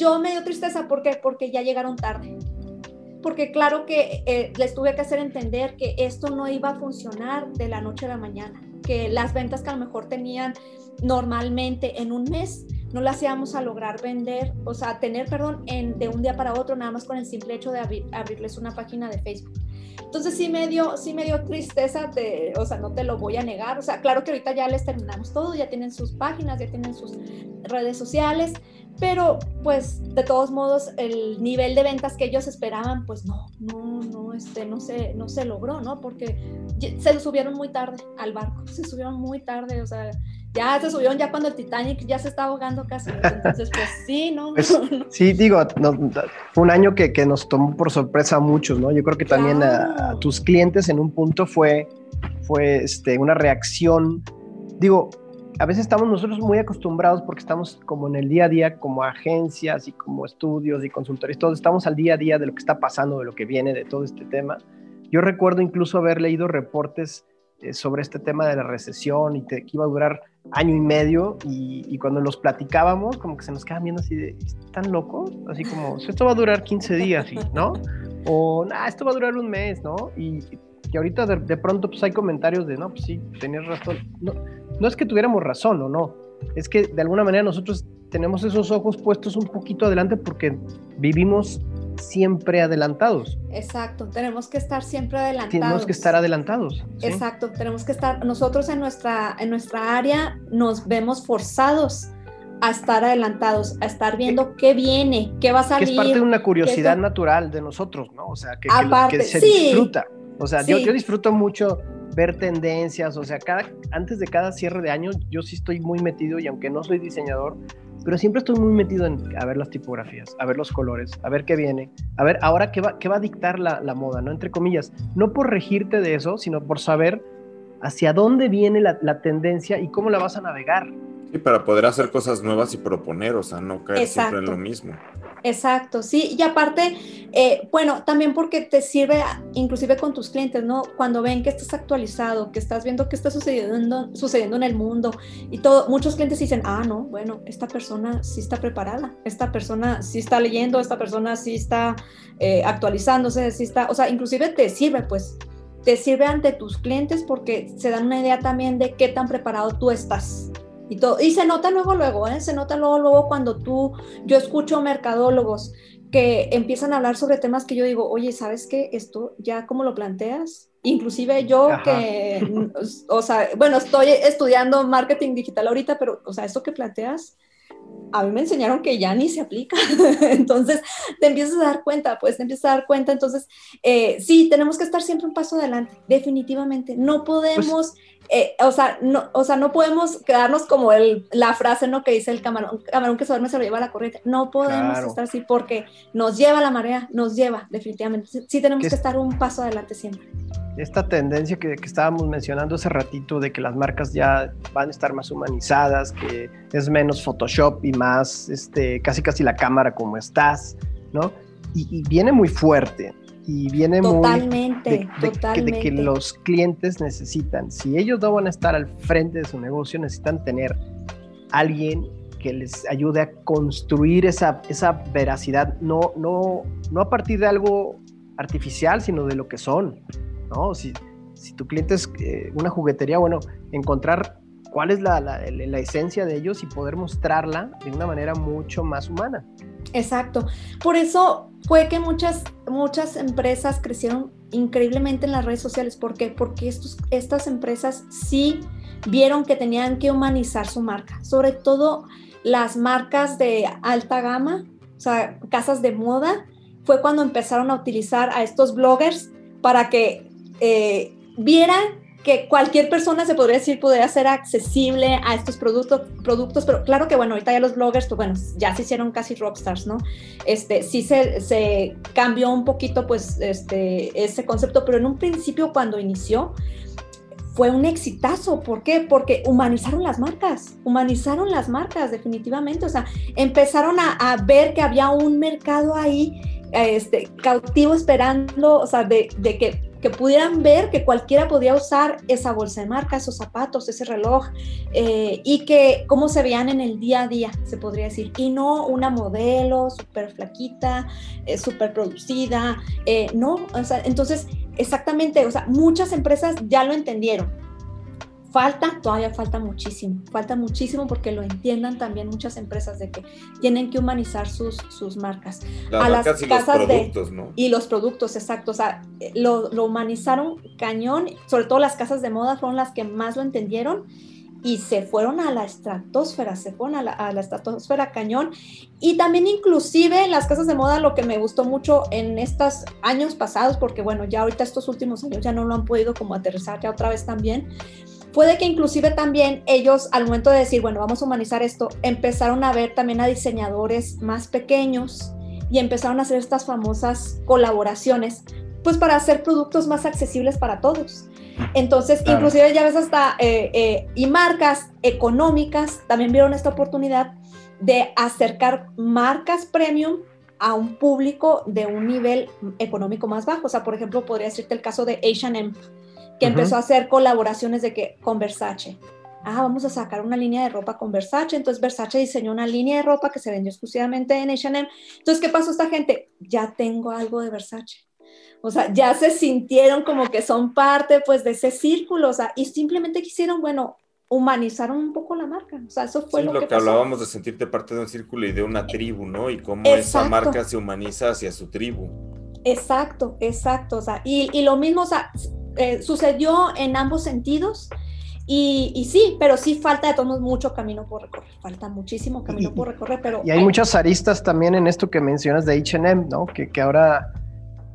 yo me dio tristeza, ¿por qué? Porque ya llegaron tarde. Porque claro que eh, les tuve que hacer entender que esto no iba a funcionar de la noche a la mañana, que las ventas que a lo mejor tenían normalmente en un mes, no las íbamos a lograr vender, o sea, tener, perdón, en, de un día para otro, nada más con el simple hecho de abrirles una página de Facebook. Entonces sí me dio, sí me dio tristeza, de, o sea, no te lo voy a negar, o sea, claro que ahorita ya les terminamos todo, ya tienen sus páginas, ya tienen sus redes sociales, pero pues de todos modos el nivel de ventas que ellos esperaban, pues no, no, no, este, no se, no se logró, ¿no? Porque se subieron muy tarde al barco, se subieron muy tarde, o sea, ya se subieron ya cuando el Titanic ya se está ahogando casi. Entonces, pues sí, ¿no? Pues, sí, digo, fue un año que, que, nos tomó por sorpresa a muchos, ¿no? Yo creo que también a, a, tus clientes en un punto fue, fue este, una reacción, digo, a veces estamos nosotros muy acostumbrados porque estamos como en el día a día, como agencias y como estudios y consultores, todos estamos al día a día de lo que está pasando, de lo que viene, de todo este tema. Yo recuerdo incluso haber leído reportes eh, sobre este tema de la recesión y que iba a durar año y medio y, cuando los platicábamos como que se nos quedaban viendo así de, ¿están locos? Así como, esto va a durar 15 días, ¿no? O, nah, esto va a durar un mes, ¿no? Y, y ahorita de, de, pronto pues hay comentarios de, no, pues sí, tenías razón. No, no es que tuviéramos razón o no, es que de alguna manera nosotros tenemos esos ojos puestos un poquito adelante porque vivimos siempre adelantados. Exacto, tenemos que estar siempre adelantados. Tenemos que estar adelantados. Exacto, tenemos que estar, nosotros en nuestra, en nuestra área nos vemos forzados a estar adelantados, a estar viendo qué, viene, qué va a salir. Que es parte de una curiosidad natural de nosotros, ¿no? O sea, que, Aparte, que, se disfruta. O sea, yo, yo disfruto mucho ver tendencias, o sea, cada, antes de cada cierre de año yo sí estoy muy metido y aunque no soy diseñador, pero siempre estoy muy metido en ver las tipografías, a ver los colores, a ver qué viene, a ver ahora qué va, qué va a dictar la, la moda, ¿no? Entre comillas, no por regirte de eso, sino por saber hacia dónde viene la, la tendencia y cómo la vas a navegar. Y para poder hacer cosas nuevas y proponer, o sea, no caer siempre en lo mismo. Exacto, sí, y aparte, eh, bueno, también porque te sirve inclusive con tus clientes, ¿no? Cuando ven que estás actualizado, que estás viendo qué está sucediendo, sucediendo en el mundo y todo, muchos clientes dicen, ah, no, bueno, esta persona sí está preparada, esta persona sí está leyendo, esta persona sí está eh, actualizándose, sí está, o sea, inclusive te sirve, pues, te sirve ante tus clientes porque se dan una idea también de qué tan preparado tú estás y todo. Y se nota luego, luego, ¿eh? se nota luego, luego cuando tú, yo escucho mercadólogos que empiezan a hablar sobre temas que yo digo, oye, ¿sabes qué? Esto ya cómo lo planteas. Inclusive yo que, o sea, bueno, estoy estudiando marketing digital ahorita, pero, o sea, esto que planteas, a mí me enseñaron que ya ni se aplica. entonces, te empiezas a dar cuenta, pues te empiezas a dar cuenta. Entonces, eh, sí, tenemos que estar siempre un paso adelante, definitivamente. No podemos... Pues, eh, o, sea, no, o sea, no podemos quedarnos como el, la frase ¿no? que dice el camarón, camarón que se duerme se lo lleva la corriente. No podemos estar así porque nos lleva la marea, nos lleva definitivamente. Sí, tenemos que estar un paso adelante siempre. Esta tendencia que, que, estábamos mencionando hace ratito de que las marcas ya van a estar más humanizadas, que es menos Photoshop y más este, casi casi la cámara como estás, ¿no? Y, y viene muy fuerte y viene totalmente, muy de, totalmente. de, que los clientes necesitan, si ellos no van a estar al frente de su negocio, necesitan tener alguien que les ayude a construir esa, esa veracidad, no, no, no a partir de algo artificial, sino de lo que son, ¿no? Si, si tu cliente es eh, una juguetería, bueno, encontrar cuál es la, la, la, esencia de ellos y poder mostrarla de una manera mucho más humana. Exacto. Por eso fue que muchas, muchas empresas crecieron increíblemente en las redes sociales. ¿Por qué? Porque estos, estas empresas sí vieron que tenían que humanizar su marca, sobre todo las marcas de alta gama, o sea, casas de moda, fue cuando empezaron a utilizar a estos bloggers para que eh, vieran que cualquier persona se podría decir podría ser accesible a estos productos, productos, pero claro que bueno, ahorita ya los bloggers, pues bueno, ya se hicieron casi rockstars, ¿no? Este, sí se, se cambió un poquito pues este, ese concepto, pero en un principio cuando inició fue un exitazo, ¿por qué? Porque humanizaron las marcas, humanizaron las marcas definitivamente, o sea, empezaron a, a ver que había un mercado ahí este, cautivo esperando, o sea, de, de que que pudieran ver que cualquiera podía usar esa bolsa de marca, esos zapatos, ese reloj, eh, y que cómo se veían en el día a día, se podría decir, y no una modelo súper flaquita, eh, súper producida, eh, no, o sea, entonces, exactamente, o sea, muchas empresas ya lo entendieron, Falta, todavía falta muchísimo, falta muchísimo porque lo entiendan también muchas empresas de que tienen que humanizar sus, sus marcas. Las a las y casas los productos, ¿no? Y los productos, exacto, o sea, lo, lo, humanizaron cañón, sobre todo las casas de moda fueron las que más lo entendieron y se fueron a la estratosfera, se fueron a la, a la estratosfera cañón y también inclusive las casas de moda lo que me gustó mucho en estos años pasados, porque bueno, ya ahorita estos últimos años ya no lo han podido como aterrizar ya otra vez también, Puede que inclusive también ellos, al momento de decir, bueno, vamos a humanizar esto, empezaron a ver también a diseñadores más pequeños y empezaron a hacer estas famosas colaboraciones, pues para hacer productos más accesibles para todos. Entonces, inclusive ya ves hasta, eh, eh, y marcas económicas también vieron esta oportunidad de acercar marcas premium a un público de un nivel económico más bajo. O sea, por ejemplo, podría decirte el caso de H&M, que empezó a hacer colaboraciones de que con Versace. Ah, vamos a sacar una línea de ropa con Versace. Entonces Versace diseñó una línea de ropa que se vendió exclusivamente en H&M. Entonces, ¿qué pasó esta gente? Ya tengo algo de Versace. O sea, ya se sintieron como que son parte pues de ese círculo, o sea, y simplemente quisieron, bueno, humanizaron un poco la marca. O sea, eso fue lo, lo, que, hablábamos de sentirte parte de un círculo y de una tribu, ¿no? Y cómo esa marca se humaniza hacia su tribu. Exacto, exacto. O sea, y, y lo mismo, o sea, eh, sucedió en ambos sentidos. Y, y, sí, pero sí falta de todos mucho camino por recorrer, falta muchísimo camino por recorrer, pero... Y hay muchas aristas también en esto que mencionas de H&M, ¿no? Que, que ahora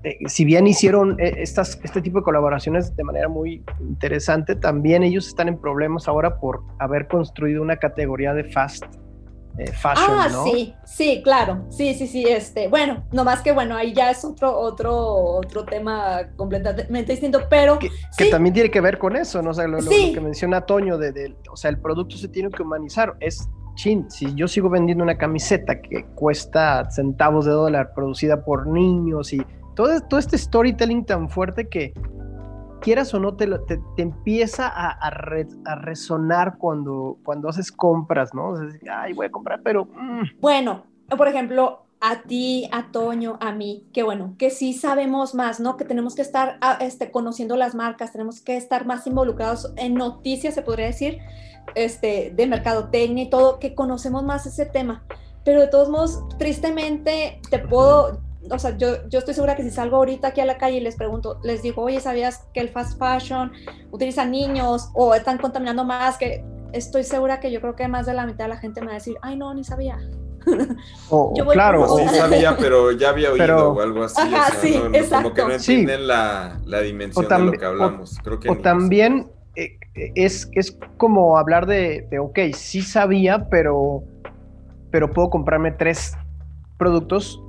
eh, si bien hicieron eh, estas, este tipo de colaboraciones de manera muy interesante, también ellos están en problemas ahora por haber construido una categoría de fast eh, fashion, ah, sí, sí, claro, sí, sí, sí, este, bueno, no más que bueno, ahí ya es otro, otro, otro tema completamente distinto, pero... Que, que también tiene que ver con eso, ¿no? O sea, lo, que menciona Toño, de, de, o sea, el producto se tiene que humanizar, es chin, si yo sigo vendiendo una camiseta que cuesta centavos de dólar producida por niños y todo, este storytelling tan fuerte que quieras o no te, te, empieza a, resonar cuando, cuando haces compras, ¿no? Ay, voy a comprar, pero... Mm". Bueno, por ejemplo, a ti, a Toño, a mí, que bueno, que sí sabemos más, ¿no? Que tenemos que estar este, conociendo las marcas, tenemos que estar más involucrados en noticias, se podría decir, este, de mercadotecnia y todo, que conocemos más ese tema. Pero de todos modos, tristemente, te puedo, o sea, yo, yo estoy segura que si salgo ahorita aquí a la calle y les pregunto, les digo, oye, ¿sabías que el fast fashion utiliza niños o están contaminando más? Que estoy segura que yo creo que más de la mitad de la gente me va a decir, ay, no, ni sabía. O, claro, sí sabía, pero ya había oído o algo así. Ajá, sí, exacto. Como que no entienden la, la, dimensión de lo que hablamos. Creo que o también eh, es, es como hablar de, de, ok, sí sabía, pero, pero puedo comprarme tres productos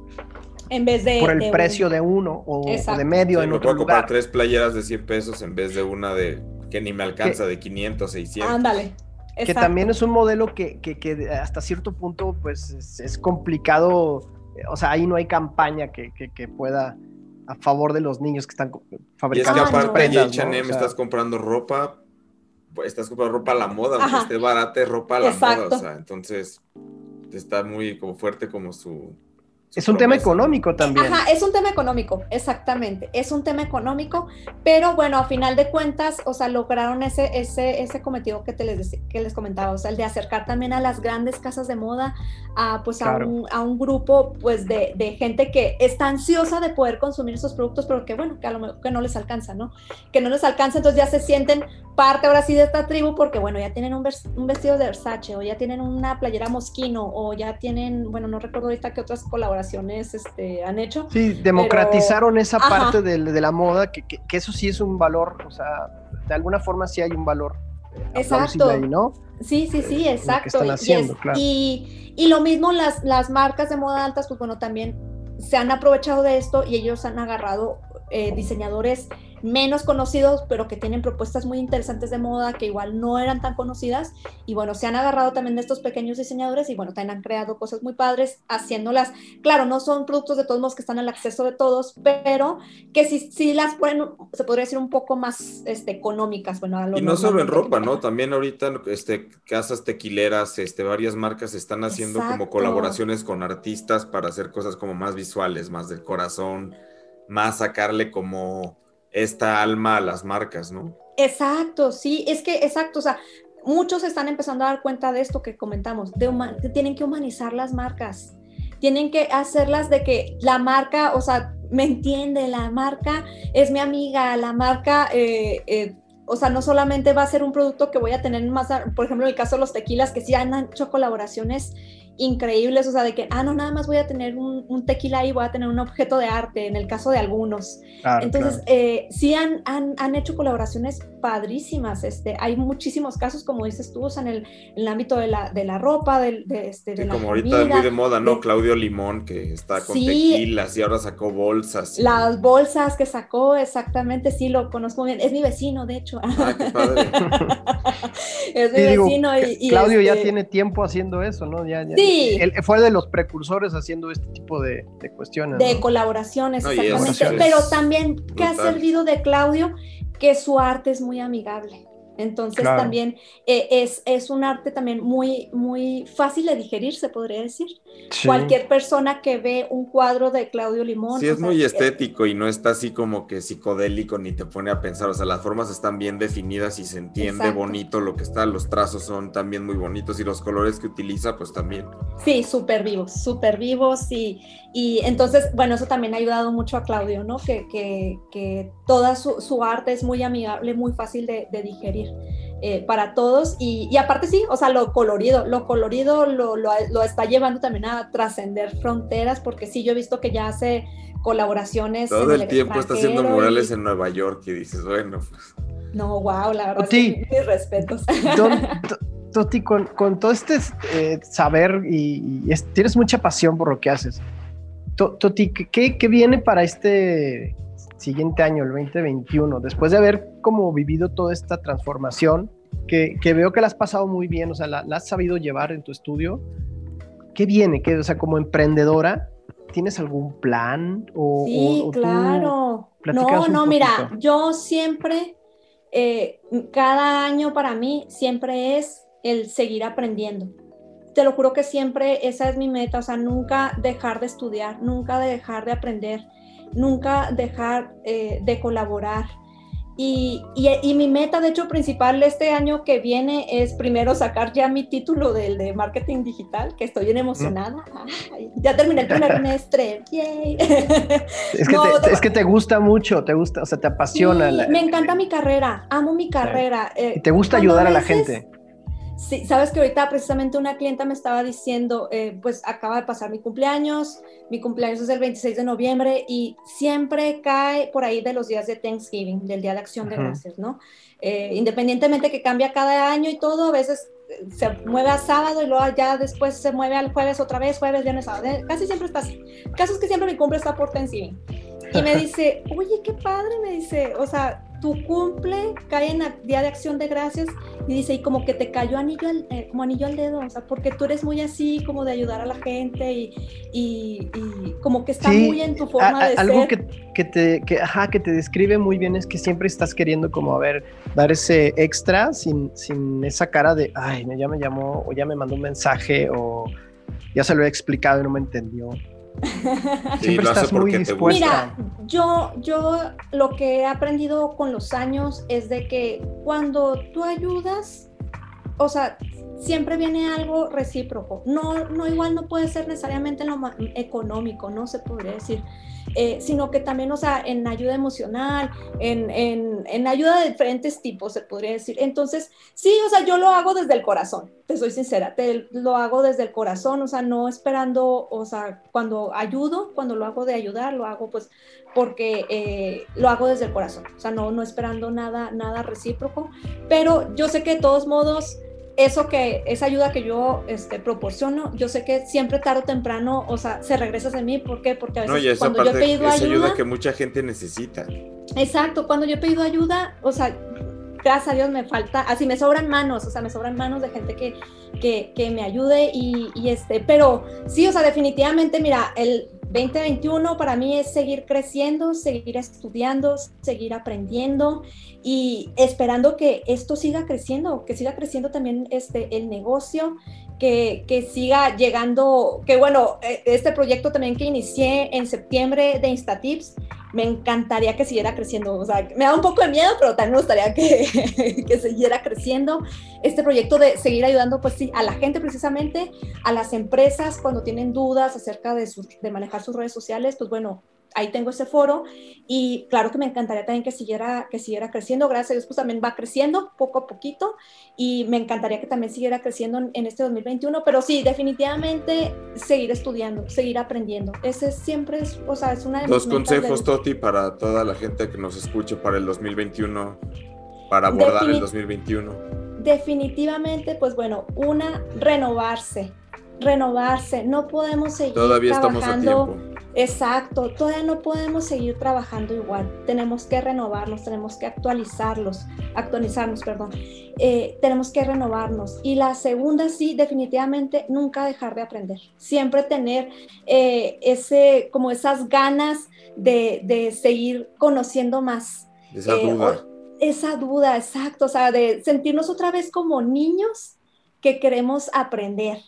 en vez de. Por el precio de uno o, de medio en otro puedo comprar tres playeras de 100 pesos en vez de una de que ni me alcanza de 500, 600. Ándale. Que también es un modelo que, que, hasta cierto punto pues es, complicado, o sea, ahí no hay campaña que, pueda a favor de los niños que están fabricando. Y es que aparte de H&M estás comprando ropa, pues, estás comprando ropa a la moda, aunque esté barata es ropa a la moda, o sea, entonces está muy como fuerte como su es un tema económico también. Ajá, es un tema económico, exactamente. Es un tema económico, pero bueno, a final de cuentas, o sea, lograron ese, ese, ese cometido que, te les, que les comentaba, o sea, el de acercar también a las grandes casas de moda, a, pues a, un, a un grupo pues de, de, gente que está ansiosa de poder consumir esos productos, pero que bueno, que a lo mejor que no les alcanza, ¿no? Que no les alcanza, entonces ya se sienten parte ahora sí de esta tribu porque bueno, ya tienen un, un vestido de Versace o ya tienen una playera Mosquino o ya tienen, bueno, no recuerdo ahorita qué otras colaboraciones este, han hecho. Sí, democratizaron esa parte de, la moda, que, eso sí es un valor, o sea, de alguna forma sí hay un valor. Eh, exacto. Ahí, ¿no? Sí, sí, sí, exacto. y, y, lo mismo las, las marcas de moda altas, pues bueno, también se han aprovechado de esto y ellos han agarrado eh, diseñadores menos conocidos, pero que tienen propuestas muy interesantes de moda que igual no eran tan conocidas. Y bueno, se han agarrado también de estos pequeños diseñadores y bueno, también han creado cosas muy padres haciéndolas. Claro, no son productos de todos modos que están al acceso de todos, pero que sí, sí las ponen, se podría decir un poco más este, económicas. Bueno, y no solo en ropa, ¿no? También ahorita este, casas tequileras, este, varias marcas están haciendo como colaboraciones con artistas para hacer cosas como más visuales, más del corazón, más sacarle como esta alma a las marcas, ¿no? Exacto, sí, es que exacto, o sea, muchos están empezando a dar cuenta de esto que comentamos, de tienen que humanizar las marcas, tienen que hacerlas de que la marca, o sea, me entiende, la marca es mi amiga, la marca, eh, eh, o sea, no solamente va a ser un producto que voy a tener más, por ejemplo, en el caso de los tequilas, que sí han hecho colaboraciones increíbles, o sea, de que, ah, no, nada más voy a tener un, tequila y voy a tener un objeto de arte, en el caso de algunos. Entonces, eh, sí han, han, hecho colaboraciones padrísimas, este, hay muchísimos casos, como dices tú, o sea, en el, en el ámbito de la, de la ropa, de, de, este, de como ahorita es muy de moda, ¿no? Claudio Limón, que está con tequilas y ahora sacó bolsas. Las bolsas que sacó, exactamente, sí, lo conozco bien, es mi vecino, de hecho. Ah, qué padre. es mi vecino y, Claudio ya este tiene tiempo haciendo eso, ¿no? Ya, ya él fue de los precursores haciendo este tipo de, cuestiones. De colaboraciones, exactamente. Pero también, ¿qué ha servido de Claudio? Que su arte es muy amigable. Entonces también eh, es, es, un arte también muy, muy fácil de digerir, se podría decir. Cualquier persona que ve un cuadro de Claudio Limón. Sí, es muy estético y no está así como que psicodélico ni te pone a pensar. O sea, las formas están bien definidas y se entiende bonito lo que está. Los trazos son también muy bonitos y los colores que utiliza, pues también. Sí, súper vivos, súper vivos. Y, y entonces, bueno, eso también ha ayudado mucho a Claudio, ¿no? Que, que, que toda su, su, arte es muy amigable, muy fácil de, de digerir. Eh, para todos y, aparte sí, o sea, lo colorido, lo colorido lo, lo, está llevando también a trascender fronteras porque sí, yo he visto que ya hace colaboraciones. Todo el, tiempo está haciendo murales en Nueva York y dices, bueno. Pues". No, wow, la verdad, sí, mis respetos. Toti, con, con, todo este eh, saber y, tienes mucha pasión por lo que haces. Toti, ¿qué, ¿qué viene para este siguiente año, el 2021, después de haber como vivido toda esta transformación, que, veo que la has pasado muy bien, o sea, la, has sabido llevar en tu estudio, ¿qué viene? ¿Qué, o sea, como emprendedora, ¿tienes algún plan? O, sí, claro. No, no, mira, yo siempre, eh, cada año para mí siempre es el seguir aprendiendo. Te lo juro que siempre esa es mi meta, o sea, nunca dejar de estudiar, nunca dejar de aprender nunca dejar eh, de colaborar. Y, y, mi meta, de hecho, principal este año que viene es primero sacar ya mi título del de marketing digital, que estoy bien emocionada. ya terminé el primer semestre. Es, que te, es, que te, gusta mucho, te gusta, o sea, te apasiona. me encanta mi carrera, amo mi carrera. Eh, te gusta ayudar a la gente. Sí, sabes que ahorita precisamente una clienta me estaba diciendo, eh, pues acaba de pasar mi cumpleaños, mi cumpleaños es el 26 de noviembre y siempre cae por ahí de los días de Thanksgiving, del Día de Acción de Gracias, ¿no? Eh, independientemente que cambia cada año y todo, a veces eh, se mueve a sábado y luego ya después se mueve al jueves otra vez, jueves, viernes, sábado. Casi siempre está así. El caso es que siempre mi cumple está por Thanksgiving. Y me dice, oye, qué padre, me dice, o sea, tu cumple cae en el Día de Acción de Gracias y dice, y como que te cayó anillo eh, como anillo al dedo, o sea, porque tú eres muy así, como de ayudar a la gente y, y, como que está muy en tu forma de algo ser. Algo que, que, te, que, ajá, que te describe muy bien es que siempre estás queriendo como, a ver, dar ese extra sin, sin esa cara de, ay, ya me llamó o ya me mandó un mensaje o ya se lo he explicado y no me entendió. Siempre estás muy dispuesta. Mira, yo, yo lo que he aprendido con los años es de que cuando tú ayudas, o sea, siempre viene algo recíproco. No, no igual no puede ser necesariamente lo económico, no se podría decir. Eh, sino que también, o sea, en ayuda emocional, en, en, en, ayuda de diferentes tipos, se podría decir. Entonces, sí, o sea, yo lo hago desde el corazón, te soy sincera, te, lo hago desde el corazón, o sea, no esperando, o sea, cuando ayudo, cuando lo hago de ayudar, lo hago pues porque eh, lo hago desde el corazón, o sea, no, no esperando nada, nada recíproco, pero yo sé que de todos modos, eso que, esa ayuda que yo este, proporciono, yo sé que siempre tarde o temprano, o sea, se regresa a mí. ¿Por qué? Porque a veces cuando yo he pedido ayuda, ayuda que mucha gente necesita. Exacto, cuando yo he pedido ayuda, o sea, gracias a Dios me falta, así me sobran manos, o sea, me sobran manos de gente que, que, que me ayude y, y, este, pero sí, o sea, definitivamente, mira, el 2021 para mí es seguir creciendo, seguir estudiando, seguir aprendiendo y esperando que esto siga creciendo, que siga creciendo también este, el negocio, que, siga llegando, que bueno, e, este proyecto también que inicié en septiembre de Instatips, me encantaría que siguiera creciendo. O sea, me da un poco de miedo, pero también me gustaría que, que siguiera creciendo. Este proyecto de seguir ayudando, pues sí, a la gente precisamente, a las empresas cuando tienen dudas acerca de manejar sus redes sociales, pues bueno, ahí tengo ese foro y claro que me encantaría también que siguiera, que siguiera creciendo, gracias a Dios pues también va creciendo poco a poquito y me encantaría que también siguiera creciendo en, este 2021, pero sí, definitivamente seguir estudiando, seguir aprendiendo, ese siempre es, o sea, es una de Dos consejos, Toti, para toda la gente que nos escuche para el 2021, para abordar el 2021. Definitivamente, pues bueno, una, renovarse, renovarse, no podemos seguir Todavía estamos a tiempo Exacto, todavía no podemos seguir trabajando igual. Tenemos que renovarnos, tenemos que actualizarlos, actualizarnos, perdón. Eh, tenemos que renovarnos. Y la segunda, sí, definitivamente, nunca dejar de aprender. Siempre tener eh, ese, como esas ganas de, seguir conociendo más. Esa eh, duda. Esa duda, exacto. O sea, de sentirnos otra vez como niños que queremos aprender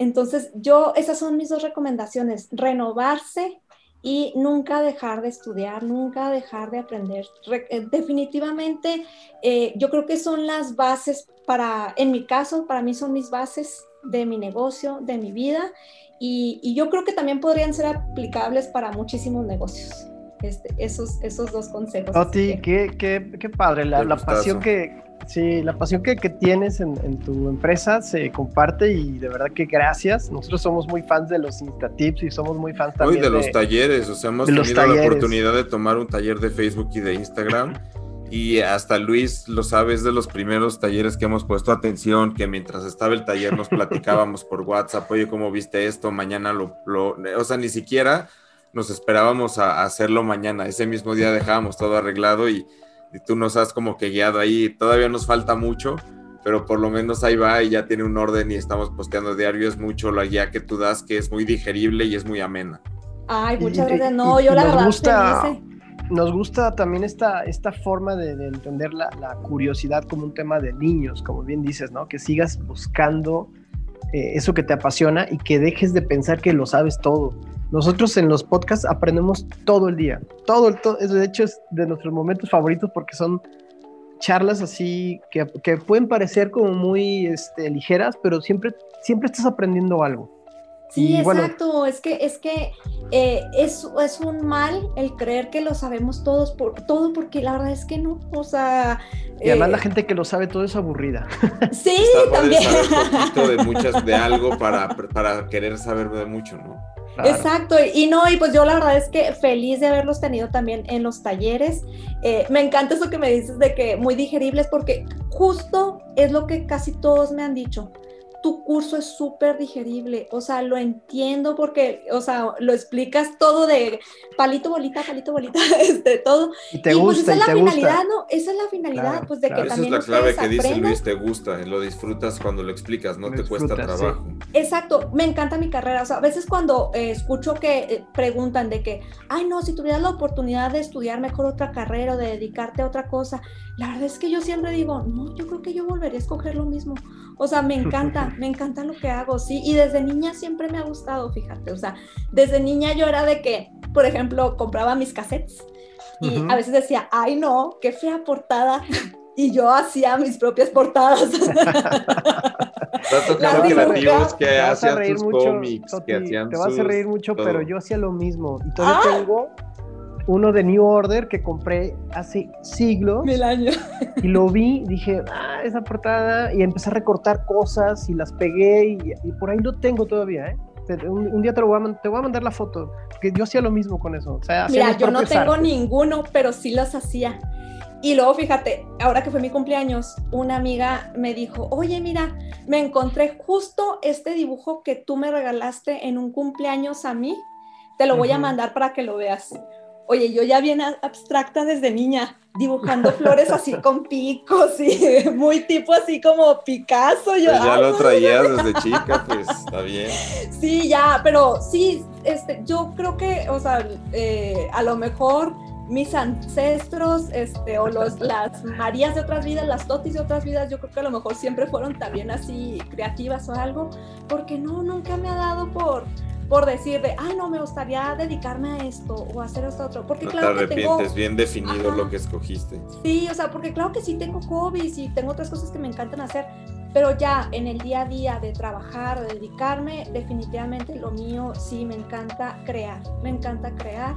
entonces, yo, esas son mis dos recomendaciones, renovarse y nunca dejar de estudiar, nunca dejar de aprender. Eh, definitivamente, eh, yo creo que son las bases para, en mi caso, para mí son mis bases de mi negocio, de mi vida, y, yo creo que también podrían ser aplicables para muchísimos negocios. Este, esos, esos dos consejos. Oti, qué, qué, qué, padre, la, la pasión que, Sí, la pasión que, tienes en, tu empresa se comparte y de verdad que gracias. Nosotros somos muy fans de los Instatips y somos muy fans también de, los talleres. O sea, hemos tenido la oportunidad de tomar un taller de Facebook y de Instagram. y hasta Luis lo sabe, es de los primeros talleres que hemos puesto atención, que mientras estaba el taller nos platicábamos por WhatsApp, oye, ¿cómo viste esto? Mañana lo, lo... o sea, ni siquiera nos esperábamos a hacerlo mañana. Ese mismo día dejábamos todo arreglado y y tú nos has como que guiado ahí. Todavía nos falta mucho, pero por lo menos ahí va y ya tiene un orden y estamos posteando diario. Es mucho la guía que tú das, que es muy digerible y es muy amena. Ay, muchas gracias. No, yo la verdad gusta, Nos gusta también esta, esta forma de, entender la, curiosidad como un tema de niños, como bien dices, ¿no? Que sigas buscando eh, eso que te apasiona y que dejes de pensar que lo sabes todo. Nosotros en los podcasts aprendemos todo el día, todo el todo, de hecho es de nuestros momentos favoritos porque son charlas así que, pueden parecer como muy este, ligeras, pero siempre, siempre estás aprendiendo algo. Sí, exacto. es que, es, que eh, es, es, un mal el creer que lo sabemos todos por todo, porque la verdad es que no. O sea. Y además la eh, gente que lo sabe todo es aburrida. Sí, también. Saber de muchas, de algo para, para querer saber de mucho, ¿no? Exacto, y no, y pues yo la verdad es que feliz de haberlos tenido también en los talleres. Eh, me encanta eso que me dices de que muy digeribles, porque justo es lo que casi todos me han dicho tu curso es súper digerible, o sea, lo entiendo porque, o sea, lo explicas todo de palito, bolita, palito, bolita, este, todo. Y te pues gusta, esa es la finalidad, ¿no? Esa es la finalidad, pues de que también Esa es la clave que dice Luis, te gusta, lo disfrutas cuando lo explicas, no te cuesta trabajo. Exacto, me encanta mi carrera, o sea, a veces cuando eh, escucho que eh, preguntan de que, ay, no, si tuvieras la oportunidad de estudiar mejor otra carrera o de dedicarte a otra cosa, la verdad es que yo siempre digo, no, yo creo que yo volvería a escoger lo mismo, o sea, me encanta, me encanta lo que hago, sí. Y desde niña siempre me ha gustado, fíjate. O sea, desde niña yo era de que, por ejemplo, compraba mis cassettes y a veces decía, ay no, qué fea portada. Y yo hacía mis propias portadas. Tanto creativos que hacían sus cómics, que hacían Te vas a reír mucho, pero yo hacía lo mismo. Y todavía ah. tengo uno de New Order que compré hace siglos. Mil años. Y lo vi, dije, ah, esa portada, y empecé a recortar cosas y las pegué y, por ahí lo tengo todavía, ¿eh? Un, día te, voy a, te voy a mandar la foto, que yo hacía lo mismo con eso. O sea, Mira, yo no tengo ninguno, pero sí las hacía. Y luego, fíjate, ahora que fue mi cumpleaños, una amiga me dijo, oye, mira, me encontré justo este dibujo que tú me regalaste en un cumpleaños a mí. Te lo voy a mandar para que lo veas. Oye, yo ya bien abstracta desde niña, dibujando flores así con picos y muy tipo así como Picasso. Yo, pues ya lo traías desde chica, pues está bien. Sí, ya, pero sí, este, yo creo que, o sea, eh, a lo mejor mis ancestros, este, o los, las Marías de otras vidas, las Totis de otras vidas, yo creo que a lo mejor siempre fueron también así creativas o algo, porque no, nunca me ha dado por por decir de, ay, no, me gustaría dedicarme a esto o hacer esto otro. Porque no claro te arrepientes, bien definido lo que escogiste. Sí, o sea, porque claro que sí tengo hobbies y tengo otras cosas que me encantan hacer, pero ya en el día a día de trabajar, de dedicarme, definitivamente lo mío sí me encanta crear, me encanta crear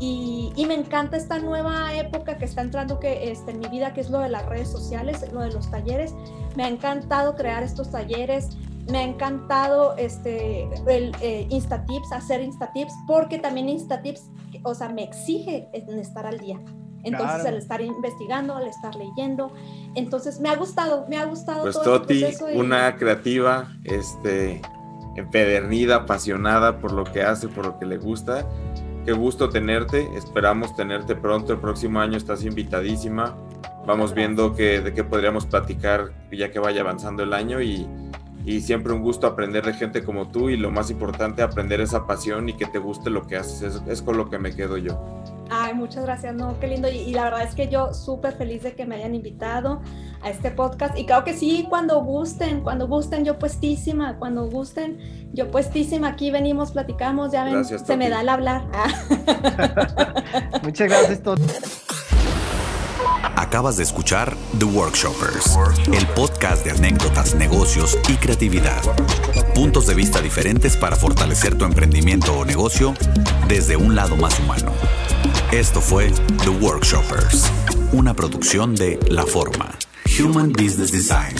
y, y, me encanta esta nueva época que está entrando que, este, en mi vida, que es lo de las redes sociales, lo de los talleres. Me ha encantado crear estos talleres, me ha encantado este, el eh, Instatips, hacer Instatips, porque también Instatips, o sea, me exige en estar al día. Entonces, claro. el estar investigando, el estar leyendo. Entonces, me ha gustado, me ha gustado pues todo Toti, este proceso. una creativa, este, empedernida, apasionada por lo que hace, por lo que le gusta. Qué gusto tenerte. Esperamos tenerte pronto. El próximo año estás invitadísima. Vamos viendo que, de qué podríamos platicar ya que vaya avanzando el año y, y siempre un gusto aprender de gente como tú y lo más importante, aprender esa pasión y que te guste lo que haces. Es, es con lo que me quedo yo. Ay, muchas gracias, no, qué lindo. Y, y la verdad es que yo súper feliz de que me hayan invitado a este podcast. Y claro que sí, cuando gusten, cuando gusten, yo puestísima, cuando gusten, yo puestísima. Aquí venimos, platicamos, ya ven, Gracias, se me da el hablar. Muchas gracias, Toti. Acabas de escuchar The Workshoppers, el podcast de anécdotas, negocios y creatividad. Puntos de vista diferentes para fortalecer tu emprendimiento o negocio desde un lado más humano. Esto fue The Workshoppers, una producción de La Forma, Human Business Design.